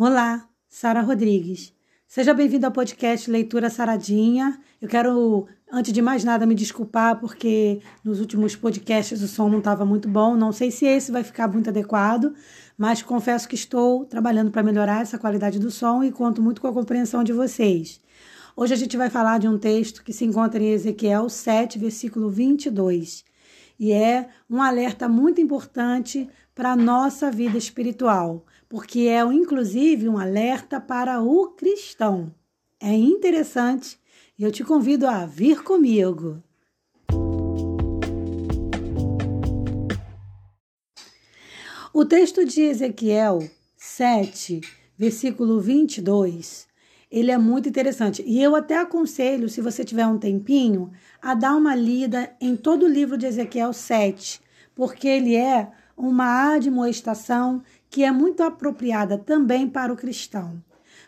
Olá, Sara Rodrigues. Seja bem-vindo ao podcast Leitura Saradinha. Eu quero, antes de mais nada, me desculpar porque nos últimos podcasts o som não estava muito bom. Não sei se esse vai ficar muito adequado, mas confesso que estou trabalhando para melhorar essa qualidade do som e conto muito com a compreensão de vocês. Hoje a gente vai falar de um texto que se encontra em Ezequiel 7, versículo 22. E é um alerta muito importante para a nossa vida espiritual, porque é inclusive um alerta para o cristão. É interessante e eu te convido a vir comigo. O texto de Ezequiel 7, versículo 22, ele é muito interessante. E eu até aconselho, se você tiver um tempinho, a dar uma lida em todo o livro de Ezequiel 7, porque ele é uma admoestação que é muito apropriada também para o cristão,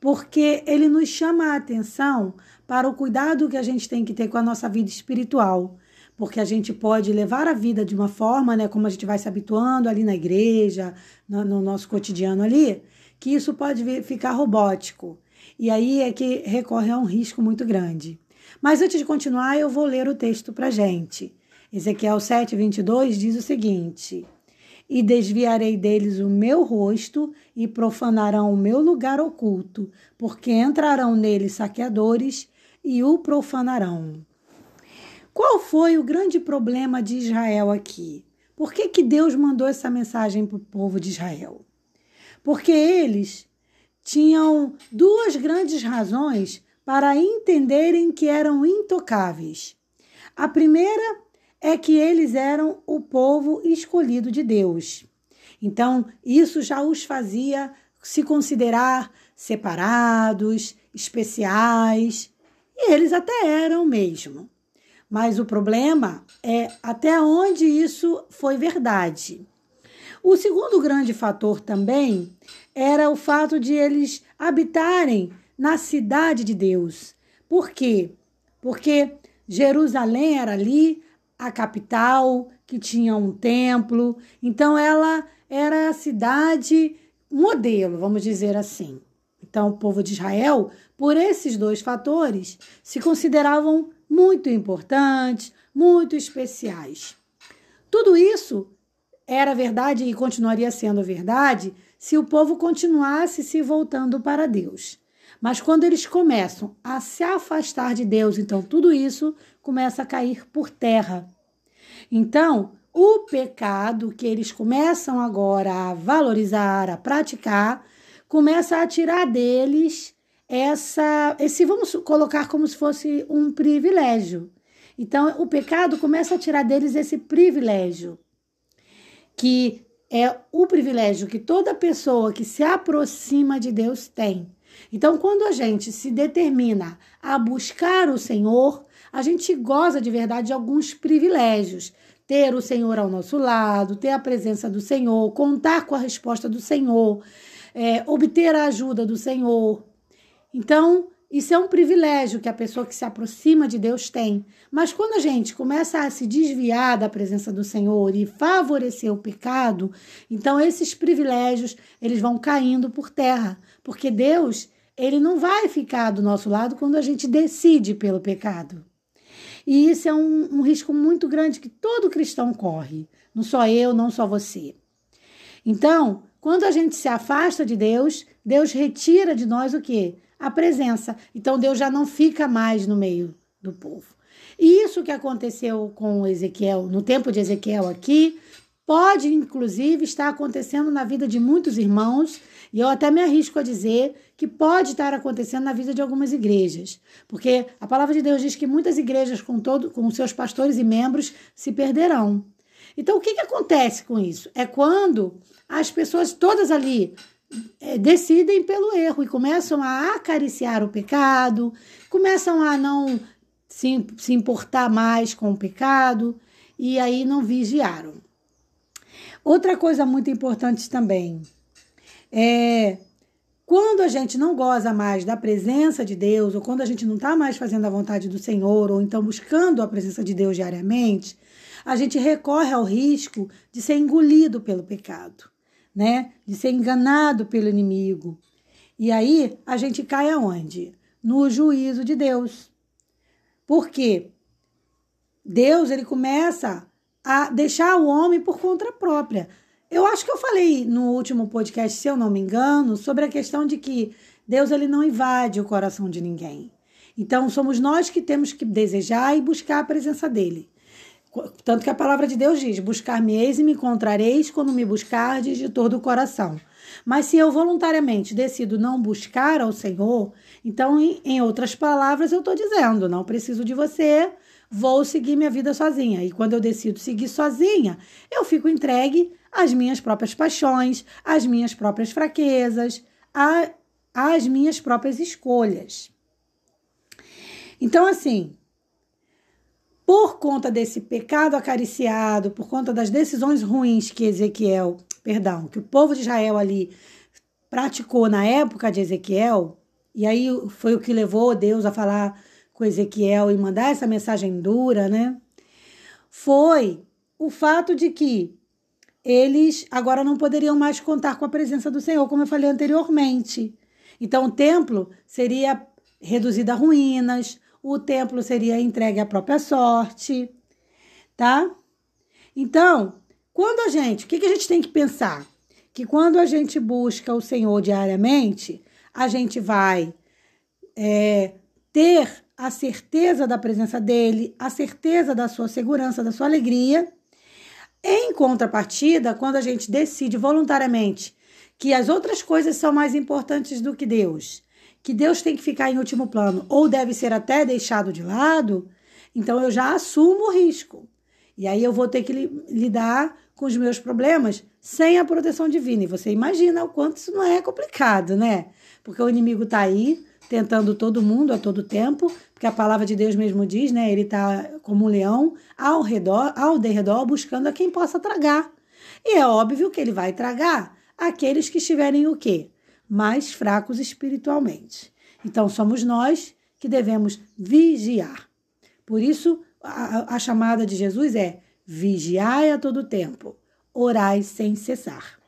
porque ele nos chama a atenção para o cuidado que a gente tem que ter com a nossa vida espiritual, porque a gente pode levar a vida de uma forma, né, como a gente vai se habituando ali na igreja, no, no nosso cotidiano ali, que isso pode ficar robótico. E aí é que recorre a um risco muito grande. Mas antes de continuar, eu vou ler o texto para gente. Ezequiel 7, 22 diz o seguinte: E desviarei deles o meu rosto, e profanarão o meu lugar oculto, porque entrarão nele saqueadores e o profanarão. Qual foi o grande problema de Israel aqui? Por que, que Deus mandou essa mensagem para o povo de Israel? Porque eles tinham duas grandes razões para entenderem que eram intocáveis. A primeira é que eles eram o povo escolhido de Deus. Então, isso já os fazia se considerar separados, especiais, e eles até eram mesmo. Mas o problema é até onde isso foi verdade. O segundo grande fator também era o fato de eles habitarem na cidade de Deus. Por quê? Porque Jerusalém era ali a capital, que tinha um templo, então ela era a cidade modelo, vamos dizer assim. Então, o povo de Israel, por esses dois fatores, se consideravam muito importantes, muito especiais. Tudo isso era verdade e continuaria sendo verdade se o povo continuasse se voltando para Deus. Mas quando eles começam a se afastar de Deus, então tudo isso começa a cair por terra. Então, o pecado que eles começam agora a valorizar, a praticar, começa a tirar deles essa esse vamos colocar como se fosse um privilégio. Então, o pecado começa a tirar deles esse privilégio que é o privilégio que toda pessoa que se aproxima de Deus tem. Então, quando a gente se determina a buscar o Senhor, a gente goza de verdade de alguns privilégios. Ter o Senhor ao nosso lado, ter a presença do Senhor, contar com a resposta do Senhor, é, obter a ajuda do Senhor. Então, isso é um privilégio que a pessoa que se aproxima de Deus tem. Mas quando a gente começa a se desviar da presença do Senhor e favorecer o pecado, então esses privilégios, eles vão caindo por terra, porque Deus, ele não vai ficar do nosso lado quando a gente decide pelo pecado. E isso é um, um risco muito grande que todo cristão corre, não só eu, não só você. Então, quando a gente se afasta de Deus, Deus retira de nós o quê? A presença. Então Deus já não fica mais no meio do povo. E isso que aconteceu com Ezequiel, no tempo de Ezequiel aqui, pode inclusive estar acontecendo na vida de muitos irmãos, e eu até me arrisco a dizer que pode estar acontecendo na vida de algumas igrejas, porque a palavra de Deus diz que muitas igrejas com todo com seus pastores e membros se perderão. Então o que, que acontece com isso? É quando as pessoas todas ali decidem pelo erro e começam a acariciar o pecado, começam a não se, se importar mais com o pecado e aí não vigiaram. Outra coisa muito importante também é quando a gente não goza mais da presença de Deus, ou quando a gente não está mais fazendo a vontade do Senhor, ou então buscando a presença de Deus diariamente, a gente recorre ao risco de ser engolido pelo pecado né? De ser enganado pelo inimigo. E aí a gente cai aonde? No juízo de Deus. Por quê? Deus ele começa a deixar o homem por conta própria. Eu acho que eu falei no último podcast, se eu não me engano, sobre a questão de que Deus ele não invade o coração de ninguém. Então somos nós que temos que desejar e buscar a presença dele. Tanto que a palavra de Deus diz: Buscar-me-eis e me encontrareis quando me buscardes de todo o coração. Mas se eu voluntariamente decido não buscar ao Senhor, então, em outras palavras, eu estou dizendo: não preciso de você, vou seguir minha vida sozinha. E quando eu decido seguir sozinha, eu fico entregue às minhas próprias paixões, às minhas próprias fraquezas, às minhas próprias escolhas. Então, assim, por conta desse pecado acariciado, por conta das decisões ruins que Ezequiel, perdão, que o povo de Israel ali praticou na época de Ezequiel, e aí foi o que levou Deus a falar com Ezequiel e mandar essa mensagem dura, né? Foi o fato de que eles agora não poderiam mais contar com a presença do Senhor, como eu falei anteriormente. Então o templo seria reduzido a ruínas, o templo seria entregue à própria sorte, tá? Então, quando a gente, o que, que a gente tem que pensar? Que quando a gente busca o Senhor diariamente, a gente vai é, ter a certeza da presença dele, a certeza da sua segurança, da sua alegria. Em contrapartida, quando a gente decide voluntariamente que as outras coisas são mais importantes do que Deus, que Deus tem que ficar em último plano ou deve ser até deixado de lado, então eu já assumo o risco. E aí eu vou ter que lidar com os meus problemas sem a proteção divina. E você imagina o quanto isso não é complicado, né? Porque o inimigo está aí tentando todo mundo a todo tempo, porque a palavra de Deus mesmo diz, né? Ele está como um leão ao redor, ao derredor, buscando a quem possa tragar. E é óbvio que ele vai tragar aqueles que estiverem o quê? Mais fracos espiritualmente. Então, somos nós que devemos vigiar. Por isso, a, a chamada de Jesus é: vigiai a todo tempo, orai sem cessar.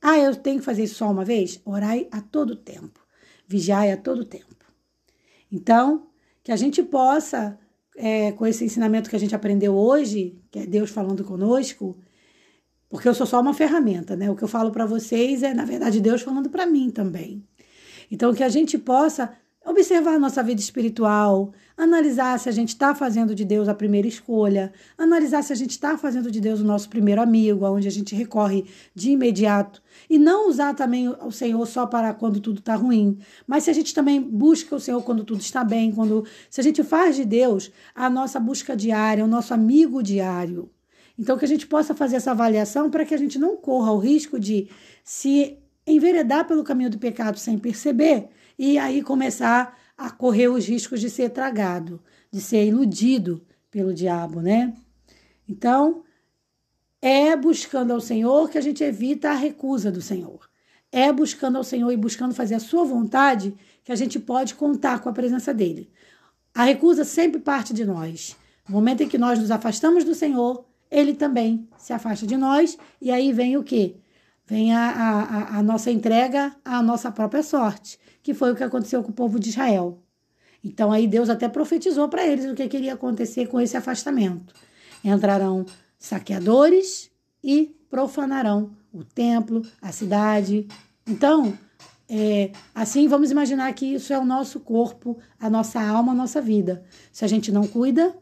Ah, eu tenho que fazer isso só uma vez? Orai a todo tempo, vigiai a todo tempo. Então, que a gente possa, é, com esse ensinamento que a gente aprendeu hoje, que é Deus falando conosco, porque eu sou só uma ferramenta, né? O que eu falo para vocês é, na verdade, Deus falando para mim também. Então, que a gente possa observar a nossa vida espiritual, analisar se a gente está fazendo de Deus a primeira escolha, analisar se a gente está fazendo de Deus o nosso primeiro amigo, aonde a gente recorre de imediato, e não usar também o Senhor só para quando tudo está ruim, mas se a gente também busca o Senhor quando tudo está bem, quando se a gente faz de Deus a nossa busca diária, o nosso amigo diário. Então, que a gente possa fazer essa avaliação para que a gente não corra o risco de se enveredar pelo caminho do pecado sem perceber e aí começar a correr os riscos de ser tragado, de ser iludido pelo diabo, né? Então, é buscando ao Senhor que a gente evita a recusa do Senhor. É buscando ao Senhor e buscando fazer a sua vontade que a gente pode contar com a presença dele. A recusa sempre parte de nós. No momento em que nós nos afastamos do Senhor, ele também se afasta de nós, e aí vem o quê? Vem a, a, a nossa entrega à nossa própria sorte, que foi o que aconteceu com o povo de Israel. Então aí Deus até profetizou para eles o que queria acontecer com esse afastamento. Entrarão saqueadores e profanarão o templo, a cidade. Então, é, assim vamos imaginar que isso é o nosso corpo, a nossa alma, a nossa vida. Se a gente não cuida,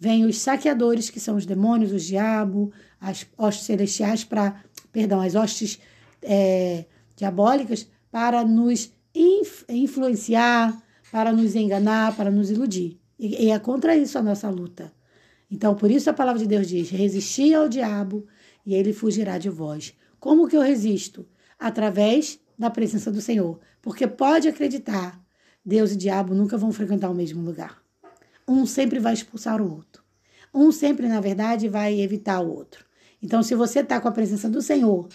Vêm os saqueadores, que são os demônios, o diabo, as hostes celestiais, para, perdão, as hostes é, diabólicas, para nos influenciar, para nos enganar, para nos iludir. E, e é contra isso a nossa luta. Então, por isso a palavra de Deus diz: resisti ao diabo e ele fugirá de vós. Como que eu resisto? Através da presença do Senhor. Porque pode acreditar, Deus e diabo nunca vão frequentar o mesmo lugar. Um sempre vai expulsar o outro. Um sempre, na verdade, vai evitar o outro. Então, se você está com a presença do Senhor,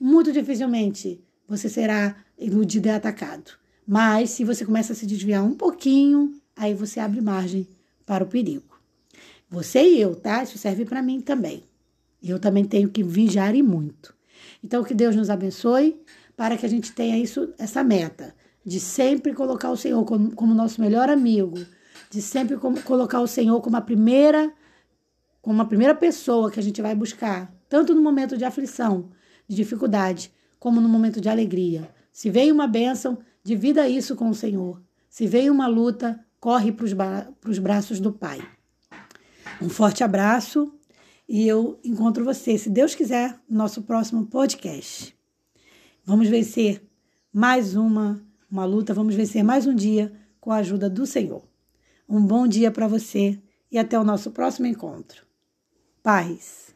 muito dificilmente você será iludido e atacado. Mas, se você começa a se desviar um pouquinho, aí você abre margem para o perigo. Você e eu, tá? Isso serve para mim também. Eu também tenho que vigiar e muito. Então, que Deus nos abençoe para que a gente tenha isso, essa meta de sempre colocar o Senhor como, como nosso melhor amigo, de sempre colocar o Senhor como a primeira como a primeira pessoa que a gente vai buscar, tanto no momento de aflição, de dificuldade, como no momento de alegria. Se veio uma bênção, divida isso com o Senhor. Se veio uma luta, corre para os braços do Pai. Um forte abraço e eu encontro você, se Deus quiser, no nosso próximo podcast. Vamos vencer mais uma, uma luta, vamos vencer mais um dia com a ajuda do Senhor. Um bom dia para você e até o nosso próximo encontro. Paz.